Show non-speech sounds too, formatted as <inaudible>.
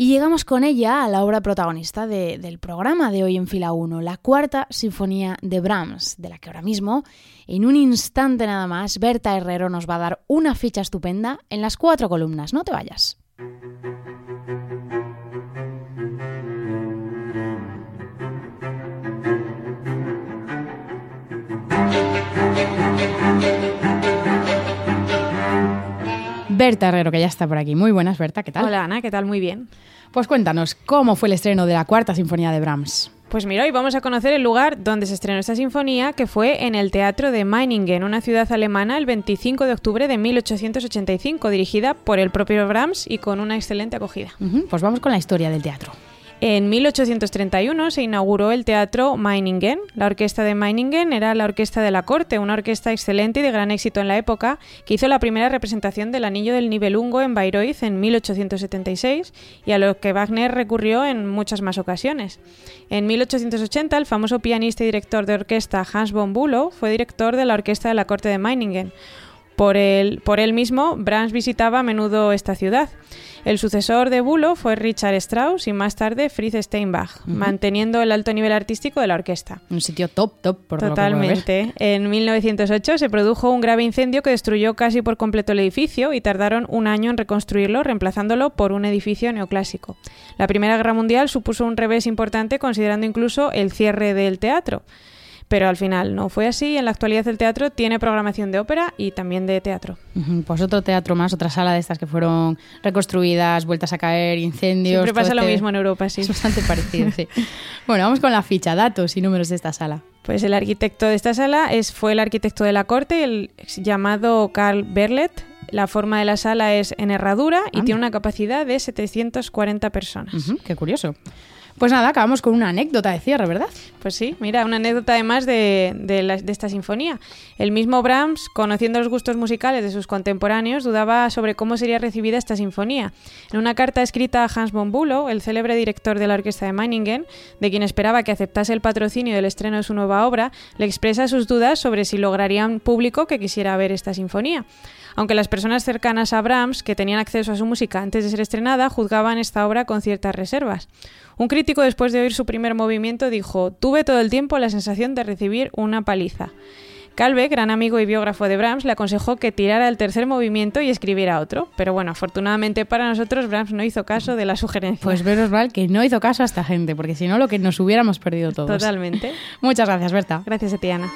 Y llegamos con ella a la obra protagonista de, del programa de hoy en fila 1, la cuarta sinfonía de Brahms, de la que ahora mismo, en un instante nada más, Berta Herrero nos va a dar una ficha estupenda en las cuatro columnas. No te vayas. Berta Herrero, que ya está por aquí. Muy buenas, Berta, ¿qué tal? Hola Ana, ¿qué tal? Muy bien. Pues cuéntanos, ¿cómo fue el estreno de la cuarta sinfonía de Brahms? Pues mira, hoy vamos a conocer el lugar donde se estrenó esta sinfonía, que fue en el Teatro de Meiningen, una ciudad alemana, el 25 de octubre de 1885, dirigida por el propio Brahms y con una excelente acogida. Pues vamos con la historia del teatro. En 1831 se inauguró el Teatro Meiningen. La orquesta de Meiningen era la orquesta de la corte, una orquesta excelente y de gran éxito en la época, que hizo la primera representación del Anillo del Nibelungo en Bayreuth en 1876 y a lo que Wagner recurrió en muchas más ocasiones. En 1880 el famoso pianista y director de orquesta Hans von Bülow fue director de la orquesta de la corte de Meiningen. Por él, por él mismo, Brahms visitaba a menudo esta ciudad. El sucesor de Bülow fue Richard Strauss y más tarde Fritz Steinbach, manteniendo el alto nivel artístico de la orquesta. Un sitio top, top, por lo que ver. Totalmente. En 1908 se produjo un grave incendio que destruyó casi por completo el edificio y tardaron un año en reconstruirlo, reemplazándolo por un edificio neoclásico. La Primera Guerra Mundial supuso un revés importante considerando incluso el cierre del teatro. Pero al final no fue así. En la actualidad el teatro tiene programación de ópera y también de teatro. Pues otro teatro más, otra sala de estas que fueron reconstruidas, vueltas a caer, incendios. Siempre pasa lo este- mismo en Europa, sí. Es bastante parecido, sí. <laughs> Bueno, vamos con la ficha, datos y números de esta sala. Pues el arquitecto de esta sala es, fue el arquitecto de la corte, el llamado Carl Berlet. La forma de la sala es en herradura y Anda. tiene una capacidad de 740 personas. Ujú, qué curioso. Pues nada, acabamos con una anécdota de cierre, ¿verdad? Pues sí, mira, una anécdota además de, de, esta sinfonía. El mismo Brahms, conociendo los gustos musicales de sus contemporáneos, dudaba sobre cómo sería recibida esta sinfonía. En una carta escrita a Hans von Bülow, el célebre director de la orquesta de Meiningen, de quien esperaba que aceptase el patrocinio del estreno de su nueva obra, le expresa sus dudas sobre si lograría un público que quisiera ver esta sinfonía. Aunque las personas cercanas a Brahms, que tenían acceso a su música antes de ser estrenada, juzgaban esta obra con ciertas reservas. Un después de oír su primer movimiento, dijo: Tuve todo el tiempo la sensación de recibir una paliza. Calve, gran amigo y biógrafo de Brahms, le aconsejó que tirara el tercer movimiento y escribiera otro. Pero bueno, afortunadamente para nosotros, Brahms no hizo caso de la sugerencia. Pues menos mal que no hizo caso a esta gente, porque si no, lo que nos hubiéramos perdido todos. Totalmente. <laughs> Muchas gracias, Berta. Gracias a ti, Ana.